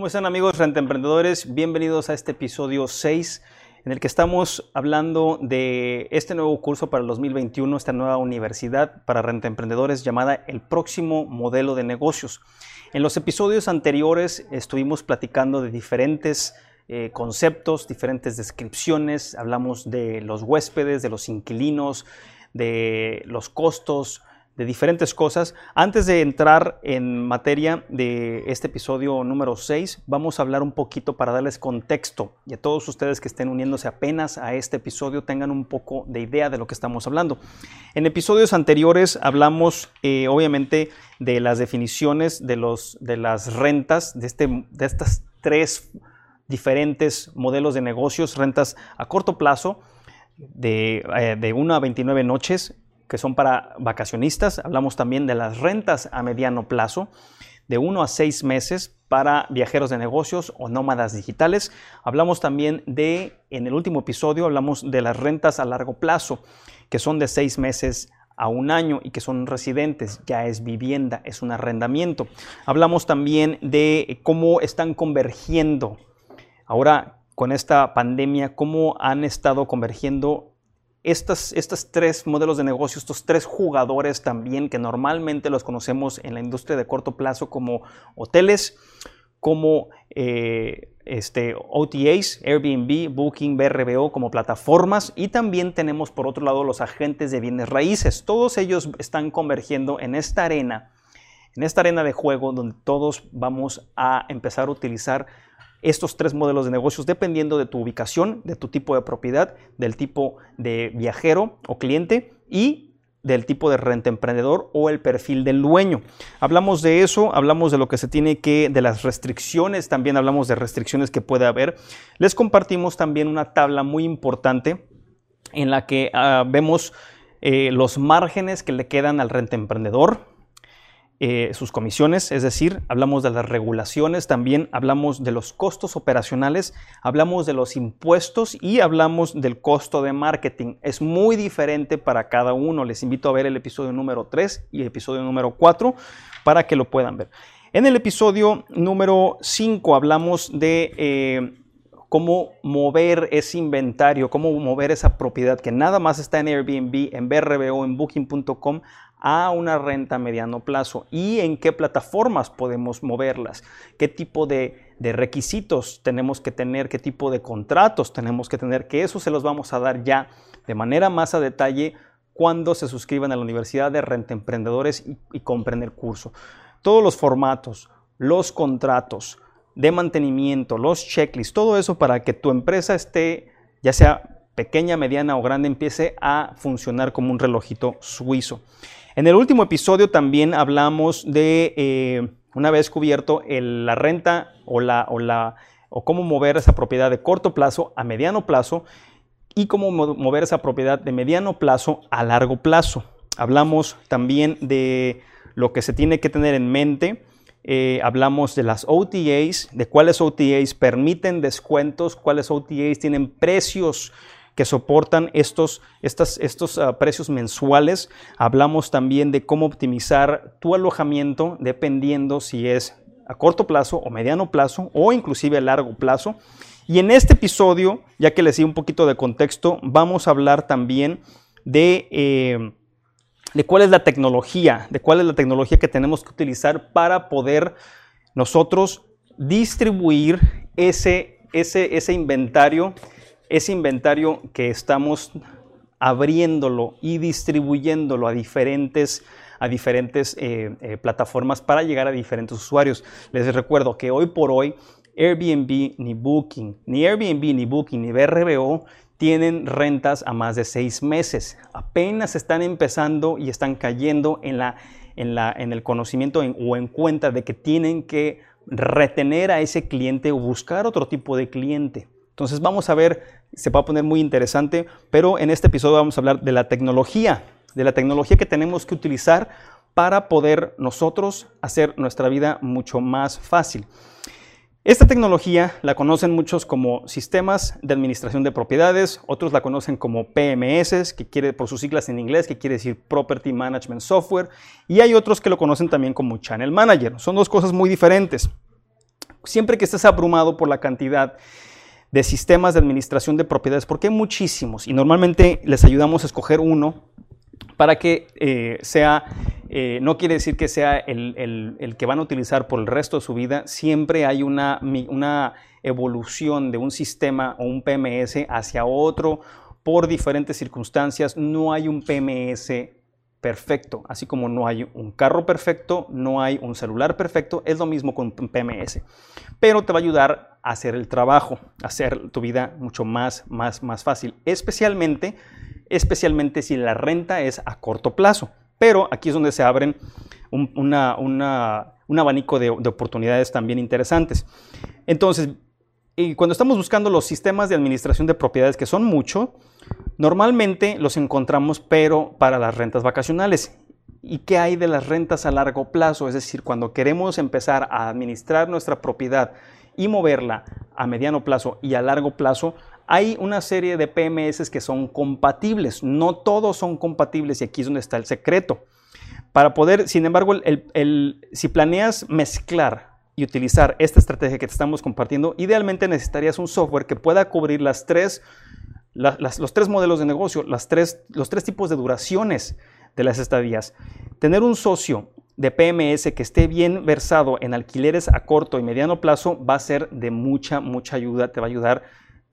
¿Cómo están amigos emprendedores? Bienvenidos a este episodio 6 en el que estamos hablando de este nuevo curso para el 2021, esta nueva universidad para emprendedores llamada El próximo modelo de negocios. En los episodios anteriores estuvimos platicando de diferentes eh, conceptos, diferentes descripciones, hablamos de los huéspedes, de los inquilinos, de los costos, de diferentes cosas. Antes de entrar en materia de este episodio número 6, vamos a hablar un poquito para darles contexto y a todos ustedes que estén uniéndose apenas a este episodio tengan un poco de idea de lo que estamos hablando. En episodios anteriores hablamos eh, obviamente de las definiciones de, los, de las rentas, de, este, de estas tres diferentes modelos de negocios, rentas a corto plazo, de, eh, de 1 a 29 noches, que son para vacacionistas. Hablamos también de las rentas a mediano plazo, de uno a seis meses para viajeros de negocios o nómadas digitales. Hablamos también de, en el último episodio, hablamos de las rentas a largo plazo, que son de seis meses a un año y que son residentes, ya es vivienda, es un arrendamiento. Hablamos también de cómo están convergiendo ahora con esta pandemia, cómo han estado convergiendo estas, estos tres modelos de negocio, estos tres jugadores también que normalmente los conocemos en la industria de corto plazo como hoteles, como eh, este, OTAs, Airbnb, Booking, BRBO como plataformas y también tenemos por otro lado los agentes de bienes raíces. Todos ellos están convergiendo en esta arena, en esta arena de juego donde todos vamos a empezar a utilizar estos tres modelos de negocios dependiendo de tu ubicación, de tu tipo de propiedad, del tipo de viajero o cliente y del tipo de renta emprendedor o el perfil del dueño. Hablamos de eso, hablamos de lo que se tiene que, de las restricciones, también hablamos de restricciones que puede haber. Les compartimos también una tabla muy importante en la que ah, vemos eh, los márgenes que le quedan al renta emprendedor, eh, sus comisiones, es decir, hablamos de las regulaciones, también hablamos de los costos operacionales, hablamos de los impuestos y hablamos del costo de marketing. Es muy diferente para cada uno. Les invito a ver el episodio número 3 y el episodio número 4 para que lo puedan ver. En el episodio número 5 hablamos de... Eh, cómo mover ese inventario, cómo mover esa propiedad que nada más está en Airbnb, en BRBO, en Booking.com a una renta a mediano plazo y en qué plataformas podemos moverlas, qué tipo de, requisitos tenemos que tener, qué tipo de contratos tenemos que tener, que eso se los vamos a dar ya de manera más a detalle cuando se suscriban a la Universidad de Renta Emprendedores y, y compren el curso. Todos los formatos, los contratos de mantenimiento, los checklists, todo eso para que tu empresa esté, ya sea pequeña, mediana o grande, empiece a funcionar como un relojito suizo. En el último episodio también hablamos de, eh, una vez cubierto, la renta o, la, o, la, o cómo mover esa propiedad de corto plazo a mediano plazo y cómo mover esa propiedad de mediano plazo a largo plazo. Hablamos también de lo que se tiene que tener en mente. Eh, hablamos de las OTAs, de cuáles OTAs permiten descuentos, cuáles OTAs tienen precios que soportan estos, estos uh, precios mensuales. Hablamos también de cómo optimizar tu alojamiento dependiendo si es a corto plazo o mediano plazo o inclusive a largo plazo. Y en este episodio, ya que les di un poquito de contexto, vamos a hablar también de, eh, de cuál es la tecnología, de cuál es la tecnología que tenemos que utilizar para poder nosotros distribuir ese, ese, ese inventario ese inventario que estamos abriéndolo y distribuyéndolo a diferentes, a diferentes eh, eh, plataformas para llegar a diferentes usuarios. Les recuerdo que hoy por hoy Airbnb ni Booking, ni Airbnb ni Booking ni BRBO tienen rentas a más de seis meses. Apenas están empezando y están cayendo en, la, en, la, en el conocimiento o en cuenta de que tienen que retener a ese cliente o buscar otro tipo de cliente. Entonces vamos a ver, se va a poner muy interesante, pero en este episodio vamos a hablar de la tecnología, de la tecnología que tenemos que utilizar para poder nosotros hacer nuestra vida mucho más fácil. Esta tecnología la conocen muchos como sistemas de administración de propiedades, otros la conocen como PMS, que quiere por sus siglas en inglés, que quiere decir Property Management Software, y hay otros que lo conocen también como Channel Manager. Son dos cosas muy diferentes. Siempre que estés abrumado por la cantidad de sistemas de administración de propiedades, porque hay muchísimos y normalmente les ayudamos a escoger uno para que eh, sea, eh, no quiere decir que sea el, que van a utilizar por el resto de su vida, siempre hay una, una evolución de un sistema o un PMS hacia otro por diferentes circunstancias, no hay un PMS perfecto, así como no hay un carro perfecto, no hay un celular perfecto, es lo mismo con un PMS, pero te va a ayudar hacer el trabajo, hacer tu vida mucho más, más, más fácil, especialmente, especialmente si la renta es a corto plazo, pero aquí es donde se abren un, un abanico de, de oportunidades también interesantes. Entonces, y cuando estamos buscando los sistemas de administración de propiedades, que son mucho, normalmente los encontramos, pero para las rentas vacacionales. ¿Y qué hay de las rentas a largo plazo? Es decir, cuando queremos empezar a administrar nuestra propiedad y moverla a mediano plazo y a largo plazo, hay una serie de PMS que son compatibles. No todos son compatibles y aquí es donde está el secreto. Para poder, sin embargo, si planeas mezclar y utilizar esta estrategia que te estamos compartiendo, idealmente necesitarías un software que pueda cubrir las tres, los tres modelos de negocio, las tres, los tres tipos de duraciones de las estadías. Tener un socio de PMS que esté bien versado en alquileres a corto y mediano plazo va a ser de mucha, mucha ayuda, te va a ayudar,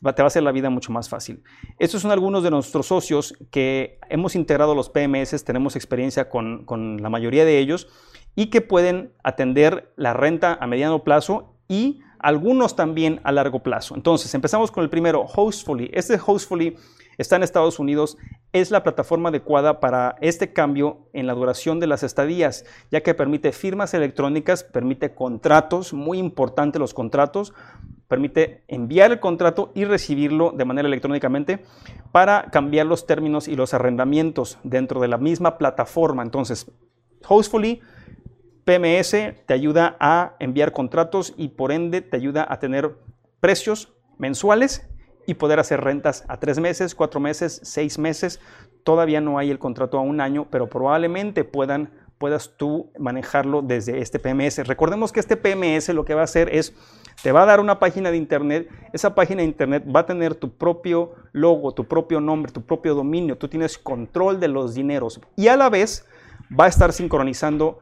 te va a hacer la vida mucho más fácil. Estos son algunos de nuestros socios que hemos integrado los PMS, tenemos experiencia con, con la mayoría de ellos y que pueden atender la renta a mediano plazo y algunos también a largo plazo. Entonces, empezamos con el primero, Hostfully. Este Hostfully está en Estados Unidos, es la plataforma adecuada para este cambio en la duración de las estadías, ya que permite firmas electrónicas, permite contratos, muy importante los contratos, permite enviar el contrato y recibirlo de manera electrónicamente para cambiar los términos y los arrendamientos dentro de la misma plataforma. Entonces, Hostfully PMS te ayuda a enviar contratos y por ende te ayuda a tener precios mensuales y poder hacer rentas a tres meses, cuatro meses, seis meses. Todavía no hay el contrato a un año, pero probablemente puedan, puedas tú manejarlo desde este PMS. Recordemos que este PMS lo que va a hacer es, te va a dar una página de internet. Esa página de internet va a tener tu propio logo, tu propio nombre, tu propio dominio. Tú tienes control de los dineros y a la vez va a estar sincronizando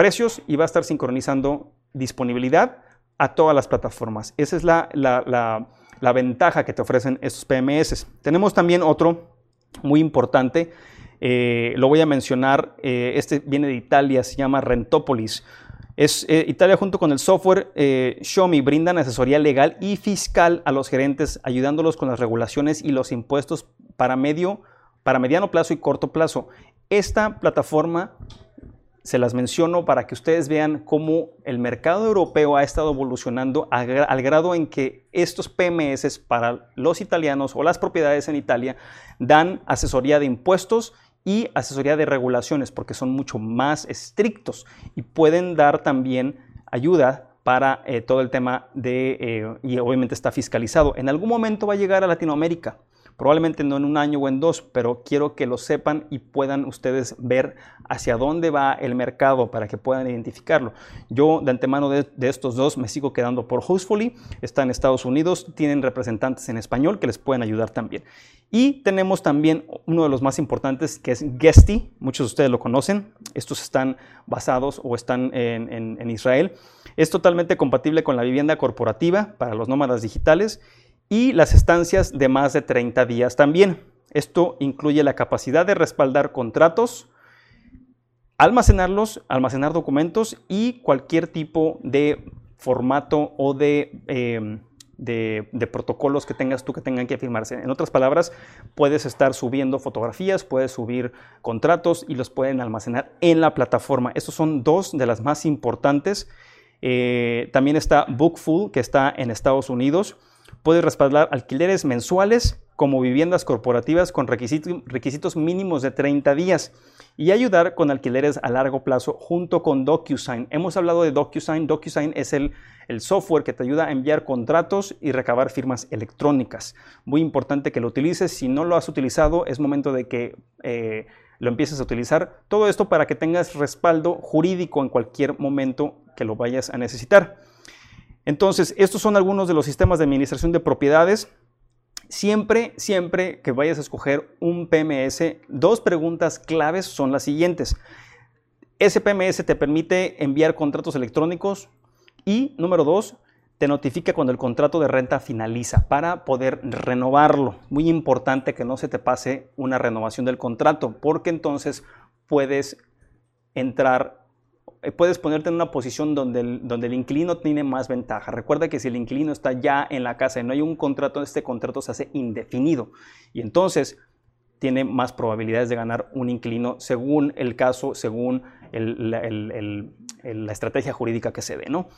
precios y va a estar sincronizando disponibilidad a todas las plataformas. Esa es la, la, ventaja que te ofrecen estos PMS. Tenemos también otro muy importante, eh, lo voy a mencionar, eh, este viene de Italia, se llama Rentopolis. Es, eh, Italia junto con el software Xiaomi brindan asesoría legal y fiscal a los gerentes, ayudándolos con las regulaciones y los impuestos para, medio, para mediano plazo y corto plazo. Esta plataforma se las menciono para que ustedes vean cómo el mercado europeo ha estado evolucionando al grado en que estos PMS para los italianos o las propiedades en Italia dan asesoría de impuestos y asesoría de regulaciones porque son mucho más estrictos y pueden dar también ayuda para eh, todo el tema de, eh, y obviamente está fiscalizado. En algún momento va a llegar a Latinoamérica probablemente no en un año o en dos, pero quiero que lo sepan y puedan ustedes ver hacia dónde va el mercado para que puedan identificarlo. Yo de antemano de, estos dos me sigo quedando por Hostfully, está en Estados Unidos, tienen representantes en español que les pueden ayudar también. Y tenemos también uno de los más importantes que es Guesty, muchos de ustedes lo conocen, estos están basados o están en, en Israel. Es totalmente compatible con la vivienda corporativa para los nómadas digitales y las estancias de más de 30 días también. Esto incluye la capacidad de respaldar contratos, almacenarlos, almacenar documentos y cualquier tipo de formato o em, de, de, protocolos que tengas tú que tengan que firmarse. En otras palabras, puedes estar subiendo fotografías, puedes subir contratos y los pueden almacenar en la plataforma. Estos son dos de las más importantes. Eh, también está Bookful, que está en Estados Unidos Puede respaldar alquileres mensuales como viviendas corporativas con requisitos mínimos de 30 días y ayudar con alquileres a largo plazo junto con DocuSign. Hemos hablado de DocuSign. DocuSign es el, el software que te ayuda a enviar contratos y recabar firmas electrónicas. Muy importante que lo utilices. Si no lo has utilizado, es momento de que eh, lo empieces a utilizar. Todo esto para que tengas respaldo jurídico en cualquier momento que lo vayas a necesitar. Entonces, estos son algunos de los sistemas de administración de propiedades. Siempre, siempre que vayas a escoger un PMS, dos preguntas claves son las siguientes. Ese PMS te permite enviar contratos electrónicos y, número dos, te notifica cuando el contrato de renta finaliza para poder renovarlo. Muy importante que no se te pase una renovación del contrato, porque entonces puedes entrar puedes ponerte en una posición donde el, donde el inquilino tiene más ventaja. Recuerda que si el inquilino está ya en la casa y no hay un contrato, este contrato se hace indefinido y entonces tiene más probabilidades de ganar un inquilino según el caso, según la, estrategia jurídica que se dé. ¿no?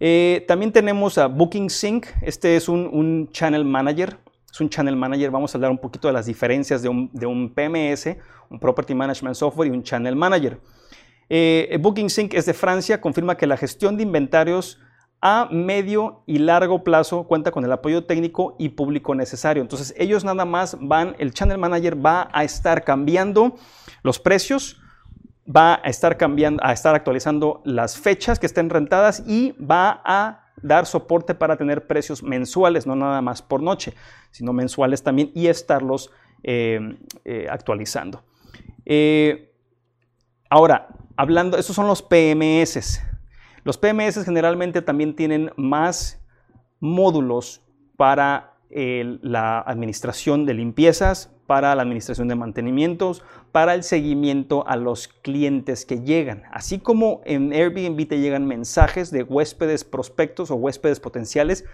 Eh, también tenemos a Booking Sync, este es un, channel manager. Es un channel manager, vamos a hablar un poquito de las diferencias de un, de un PMS, un Property Management Software y un channel manager. Eh, Booking Sync es de Francia, confirma que la gestión de inventarios a medio y largo plazo cuenta con el apoyo técnico y público necesario. Entonces ellos nada más van, el channel manager va a estar cambiando los precios, va a estar cambiando, a estar actualizando las fechas que estén rentadas y va a dar soporte para tener precios mensuales, no nada más por noche, sino mensuales también y estarlos eh, eh, actualizando. ahora, hablando, estos son los PMS. Los PMS generalmente también tienen más módulos para la administración de limpiezas, para la administración de mantenimientos, para el seguimiento a los clientes que llegan. Así como en Airbnb te llegan mensajes de huéspedes prospectos o huéspedes potenciales,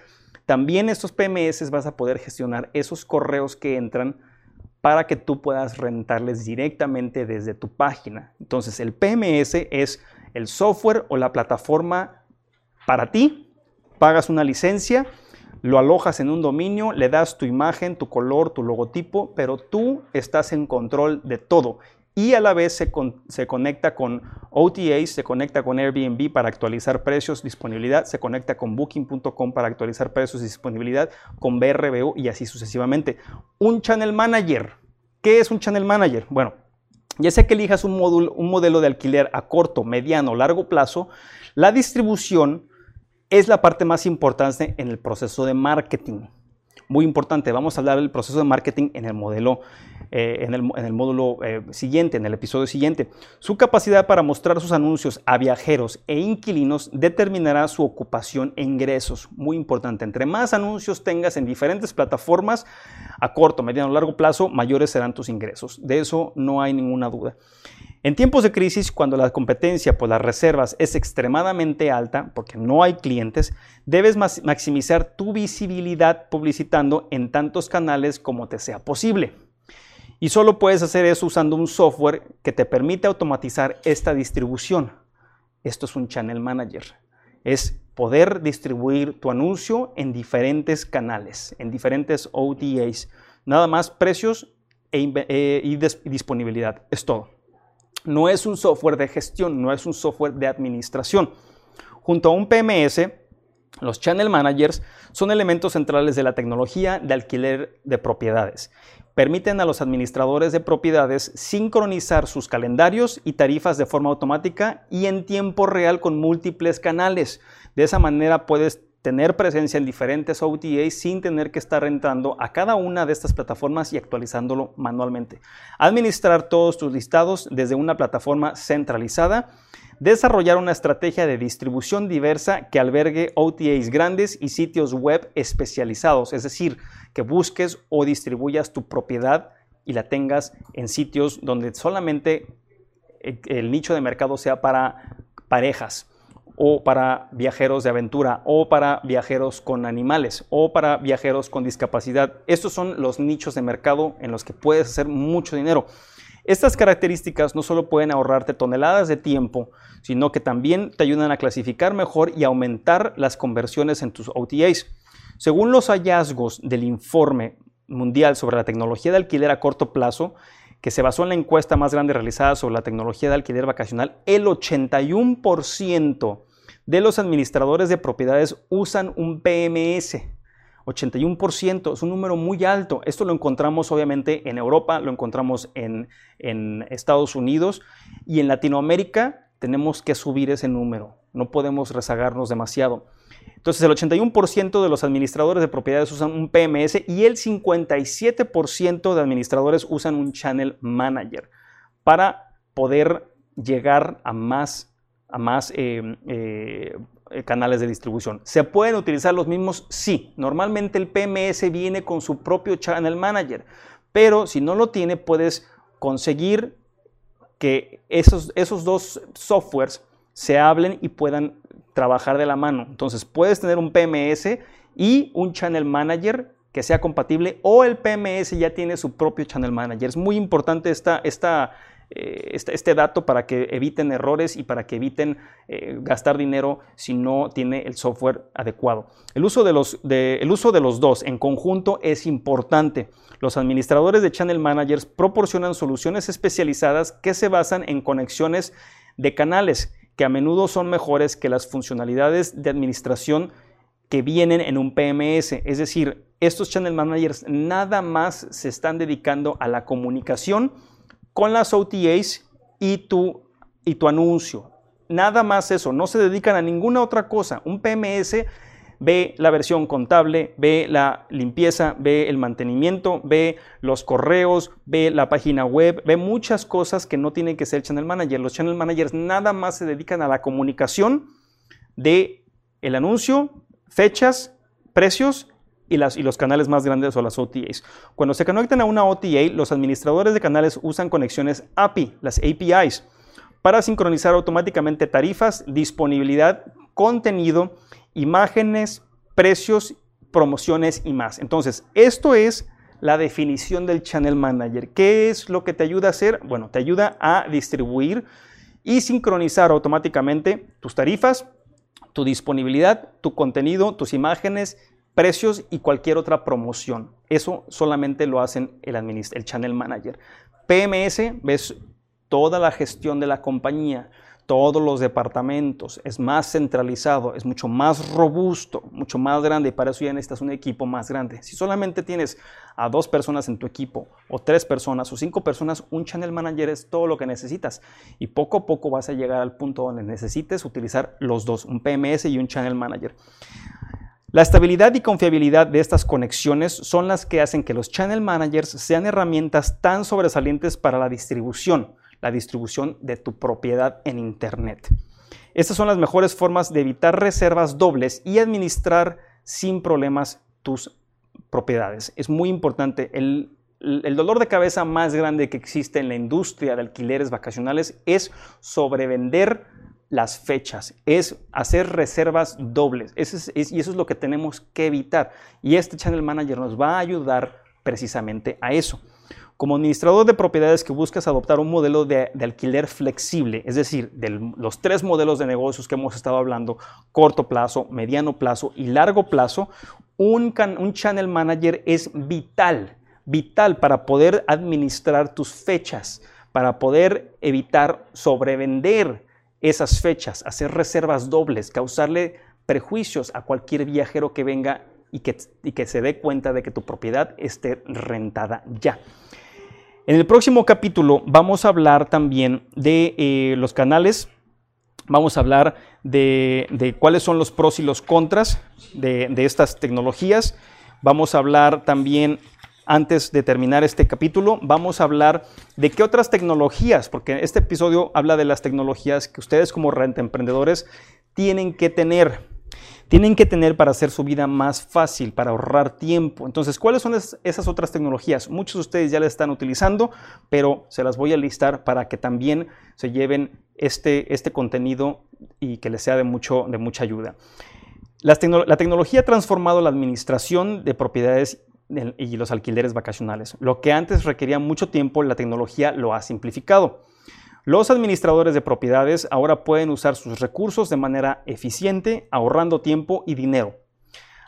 también estos PMS vas a poder gestionar esos correos que entran para que tú puedas rentarles directamente desde tu página. Entonces, el PMS es el software o la plataforma para ti. Pagas una licencia, lo alojas en un dominio, le das tu imagen, tu color, tu logotipo, pero tú estás en control de todo. Y a la vez se, se conecta con OTAs, se conecta con Airbnb para actualizar precios, disponibilidad, se conecta con Booking.com para actualizar precios disponibilidad, con BRBO y así sucesivamente. Un channel manager. ¿Qué es un channel manager? Bueno, ya sea que elijas un, modelo de alquiler a corto, mediano largo plazo, la distribución es la parte más importante en el proceso de marketing. Muy importante, vamos a hablar del proceso de marketing en el modelo, eh, en, el, módulo eh, siguiente, en el episodio siguiente. Su capacidad para mostrar sus anuncios a viajeros e inquilinos determinará su ocupación e ingresos. Muy importante, entre más anuncios tengas en diferentes plataformas, a corto, mediano o largo plazo, mayores serán tus ingresos. De eso no hay ninguna duda. En tiempos de crisis, cuando la competencia por las reservas es extremadamente alta, porque no hay clientes, debes maximizar tu visibilidad publicitando en tantos canales como te sea posible. Y solo puedes hacer eso usando un software que te permite automatizar esta distribución. Esto es un Channel Manager. Es poder distribuir tu anuncio en diferentes canales, en diferentes OTAs. Nada más precios e eh, y disponibilidad. Es todo no es un software de gestión, no es un software de administración. Junto a un PMS, los Channel Managers son elementos centrales de la tecnología de alquiler de propiedades. Permiten a los administradores de propiedades sincronizar sus calendarios y tarifas de forma automática y en tiempo real con múltiples canales. De esa manera puedes tener presencia en diferentes OTAs sin tener que estar entrando a cada una de estas plataformas y actualizándolo manualmente. Administrar todos tus listados desde una plataforma centralizada. Desarrollar una estrategia de distribución diversa que albergue OTAs grandes y sitios web especializados, es decir, que busques o distribuyas tu propiedad y la tengas en sitios donde solamente el nicho de mercado sea para parejas, o para viajeros de aventura, o para viajeros con animales, o para viajeros con discapacidad. Estos son los nichos de mercado en los que puedes hacer mucho dinero. Estas características no solo pueden ahorrarte toneladas de tiempo, sino que también te ayudan a clasificar mejor y aumentar las conversiones en tus OTAs. Según los hallazgos del informe mundial sobre la tecnología de alquiler a corto plazo, que se basó en la encuesta más grande realizada sobre la tecnología de alquiler vacacional, el 81% de los administradores de propiedades usan un PMS. 81% es un número muy alto. Esto lo encontramos obviamente en Europa, lo encontramos en, Estados Unidos y en Latinoamérica tenemos que subir ese número, no podemos rezagarnos demasiado. Entonces el 81% de los administradores de propiedades usan un PMS y el 57% de administradores usan un Channel Manager para poder llegar a más, a más eh, eh, canales de distribución. ¿Se pueden utilizar los mismos? Sí. Normalmente el PMS viene con su propio Channel Manager, pero si no lo tiene puedes conseguir que esos, esos dos softwares se hablen y puedan trabajar de la mano. Entonces puedes tener un PMS y un Channel Manager que sea compatible o el PMS ya tiene su propio Channel Manager. Es muy importante esta, esta, eh, este, este, dato para que eviten errores y para que eviten eh, gastar dinero si no tiene el software adecuado. El uso, de los, el uso de los dos en conjunto es importante. Los administradores de Channel Managers proporcionan soluciones especializadas que se basan en conexiones de canales que a menudo son mejores que las funcionalidades de administración que vienen en un PMS. Es decir, estos Channel Managers nada más se están dedicando a la comunicación con las OTAs y tu, y tu anuncio. Nada más eso, no se dedican a ninguna otra cosa. Un PMS ve la versión contable, ve la limpieza, ve el mantenimiento, ve los correos, ve la página web, ve muchas cosas que no tienen que ser channel manager. Los channel managers nada más se dedican a la comunicación de el anuncio, fechas, precios y, las, los canales más grandes o las OTAs. Cuando se conectan a una OTA, los administradores de canales usan conexiones API, las APIs, para sincronizar automáticamente tarifas, disponibilidad, contenido imágenes, precios, promociones y más. Entonces, esto es la definición del Channel Manager. ¿Qué es lo que te ayuda a hacer? Bueno, te ayuda a distribuir y sincronizar automáticamente tus tarifas, tu disponibilidad, tu contenido, tus imágenes, precios y cualquier otra promoción. Eso solamente lo hacen el, el Channel Manager. PMS, ves toda la gestión de la compañía todos los departamentos, es más centralizado, es mucho más robusto, mucho más grande y para eso ya necesitas un equipo más grande. Si solamente tienes a dos personas en tu equipo o tres personas o cinco personas, un channel manager es todo lo que necesitas y poco a poco vas a llegar al punto donde necesites utilizar los dos, un PMS y un channel manager. La estabilidad y confiabilidad de estas conexiones son las que hacen que los channel managers sean herramientas tan sobresalientes para la distribución la distribución de tu propiedad en Internet. Estas son las mejores formas de evitar reservas dobles y administrar sin problemas tus propiedades. Es muy importante. El, dolor de cabeza más grande que existe en la industria de alquileres vacacionales es sobrevender las fechas, es hacer reservas dobles. y eso es lo que tenemos que evitar. Y este Channel Manager nos va a ayudar precisamente a eso. Como administrador de propiedades que buscas adoptar un modelo de, alquiler flexible, es decir, de los tres modelos de negocios que hemos estado hablando, corto plazo, mediano plazo y largo plazo, un, un channel manager es vital, vital para poder administrar tus fechas, para poder evitar sobrevender esas fechas, hacer reservas dobles, causarle prejuicios a cualquier viajero que venga y que, y que se dé cuenta de que tu propiedad esté rentada ya. En el próximo capítulo vamos a hablar también de eh, los canales, vamos a hablar de, cuáles son los pros y los contras de, de estas tecnologías, vamos a hablar también antes de terminar este capítulo, vamos a hablar de qué otras tecnologías, porque este episodio habla de las tecnologías que ustedes como renta emprendedores tienen que tener tienen que tener para hacer su vida más fácil, para ahorrar tiempo. Entonces, ¿cuáles son esas otras tecnologías? Muchos de ustedes ya las están utilizando, pero se las voy a listar para que también se lleven este, este contenido y que les sea de, mucho, de mucha ayuda. La, la tecnología ha transformado la administración de propiedades y los alquileres vacacionales. Lo que antes requería mucho tiempo, la tecnología lo ha simplificado. Los administradores de propiedades ahora pueden usar sus recursos de manera eficiente, ahorrando tiempo y dinero.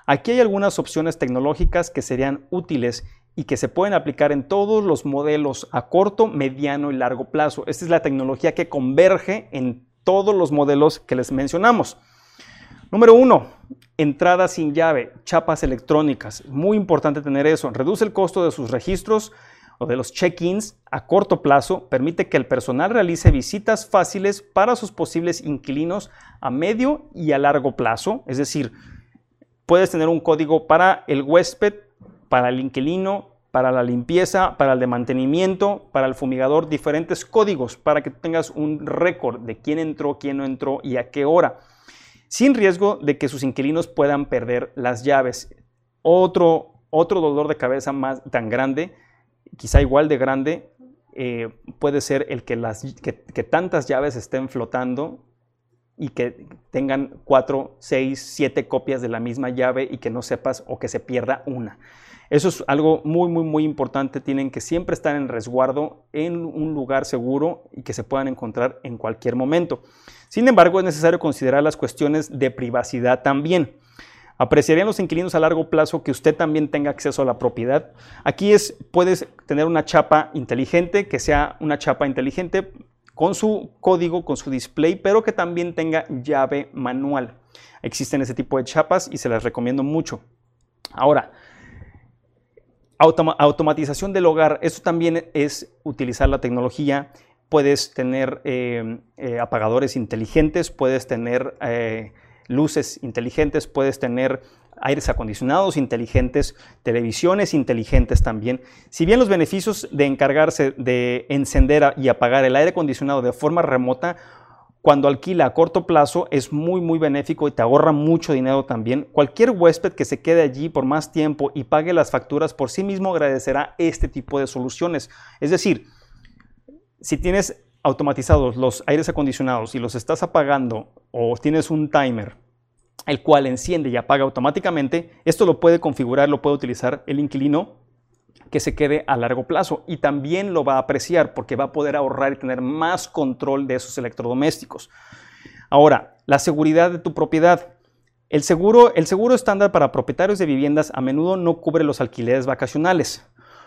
Aquí hay algunas opciones tecnológicas que serían útiles y que se pueden aplicar en todos los modelos a corto, mediano y largo plazo. Esta es la tecnología que converge en todos los modelos que les mencionamos. Número uno, entrada sin llave, chapas electrónicas. Muy importante tener eso. Reduce el costo de sus registros, o de los check-ins a corto plazo permite que el personal realice visitas fáciles para sus posibles inquilinos a medio y a largo plazo. Es decir, puedes tener un código para el huésped, para el inquilino, para la limpieza, para el de mantenimiento, para el fumigador, diferentes códigos para que tengas un récord de quién entró, quién no entró y a qué hora, sin riesgo de que sus inquilinos puedan perder las llaves. Otro, otro dolor de cabeza más tan grande quizá igual de grande, eh, puede ser el que, tantas llaves estén flotando y que tengan cuatro, seis, siete copias de la misma llave y que no sepas o que se pierda una. Eso es algo muy, muy, muy importante. Tienen que siempre estar en resguardo en un lugar seguro y que se puedan encontrar en cualquier momento. Sin embargo, es necesario considerar las cuestiones de privacidad también. Apreciarían los inquilinos a largo plazo que usted también tenga acceso a la propiedad. Aquí es, puedes tener una chapa inteligente, que sea una chapa inteligente con su código, con su display, pero que también tenga llave manual. Existen ese tipo de chapas y se las recomiendo mucho. Ahora, automatización del hogar. Esto también es utilizar la tecnología. Puedes tener eh, eh, apagadores inteligentes, puedes tener... Eh, luces inteligentes, puedes tener aires acondicionados inteligentes, televisiones inteligentes también. Si bien los beneficios de encargarse de encender y apagar el aire acondicionado de forma remota, cuando alquila a corto plazo es muy muy benéfico y te ahorra mucho dinero también. Cualquier huésped que se quede allí por más tiempo y pague las facturas por sí mismo agradecerá este tipo de soluciones. Es decir, si tienes automatizados los aires acondicionados y los estás apagando o tienes un timer el cual enciende y apaga automáticamente, esto lo puede configurar, lo puede utilizar el inquilino que se quede a largo plazo y también lo va a apreciar porque va a poder ahorrar y tener más control de esos electrodomésticos. Ahora, la seguridad de tu propiedad. El seguro, el seguro estándar para propietarios de viviendas a menudo no cubre los alquileres vacacionales.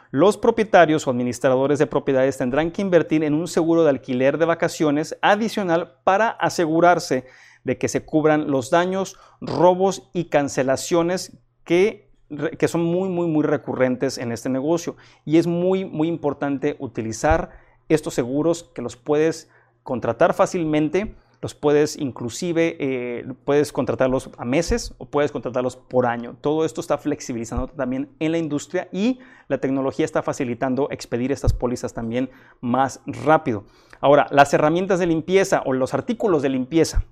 Los propietarios o administradores de propiedades tendrán que invertir en un seguro de alquiler de vacaciones adicional para asegurarse de que se cubran los daños, robos y cancelaciones que, que son muy, muy, muy recurrentes en este negocio. Y es muy, muy importante utilizar estos seguros que los puedes contratar fácilmente los puedes inclusive, eh, puedes contratarlos a meses o puedes contratarlos por año. Todo esto está flexibilizando también en la industria y la tecnología está facilitando expedir estas pólizas también más rápido. Ahora, las herramientas de limpieza o los artículos de limpieza.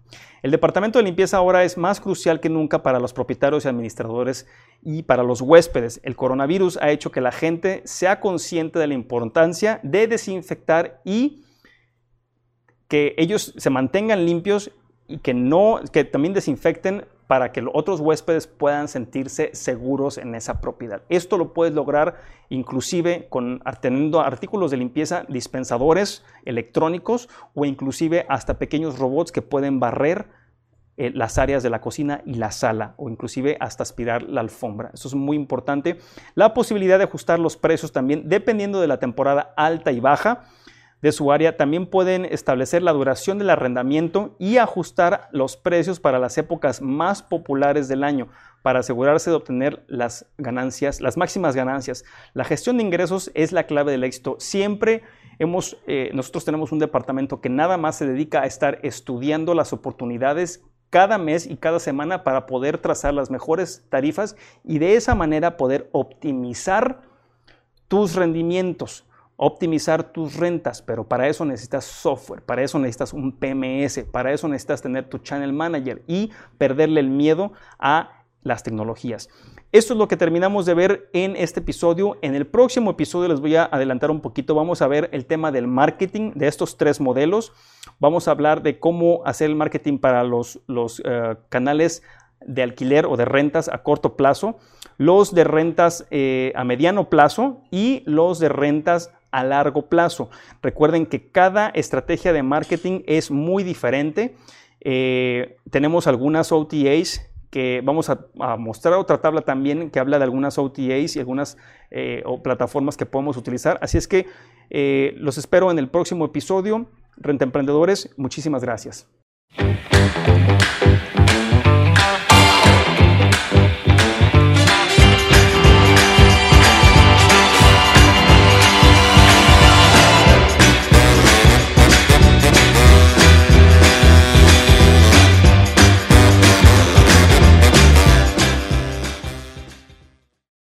El departamento de limpieza ahora es más crucial que nunca para los propietarios y administradores y para los huéspedes. El coronavirus ha hecho que la gente sea consciente de la importancia de desinfectar y que ellos se mantengan limpios y que no, que también desinfecten para que los otros huéspedes puedan sentirse seguros en esa propiedad. Esto lo puedes lograr inclusive con teniendo artículos de limpieza, dispensadores electrónicos o inclusive hasta pequeños robots que pueden barrer eh, las áreas de la cocina y la sala o inclusive hasta aspirar la alfombra. Eso es muy importante. La posibilidad de ajustar los precios también dependiendo de la temporada alta y baja de su área, también pueden establecer la duración del arrendamiento y ajustar los precios para las épocas más populares del año para asegurarse de obtener las ganancias, las máximas ganancias. La gestión de ingresos es la clave del éxito. Siempre hemos, eh, nosotros tenemos un departamento que nada más se dedica a estar estudiando las oportunidades cada mes y cada semana para poder trazar las mejores tarifas y de esa manera poder optimizar tus rendimientos optimizar tus rentas, pero para eso necesitas software, para eso necesitas un PMS, para eso necesitas tener tu channel manager y perderle el miedo a las tecnologías. Esto es lo que terminamos de ver en este episodio. En el próximo episodio les voy a adelantar un poquito. Vamos a ver el tema del marketing de estos tres modelos. Vamos a hablar de cómo hacer el marketing para los, los eh, canales de alquiler o de rentas a corto plazo, los de rentas eh, a mediano plazo y los de rentas a largo plazo. Recuerden que cada estrategia de marketing es muy diferente. Eh, tenemos algunas OTAs que vamos a, mostrar otra tabla también que habla de algunas OTAs y algunas eh, plataformas que podemos utilizar. Así es que los espero en el próximo episodio. Renta Emprendedores, muchísimas gracias.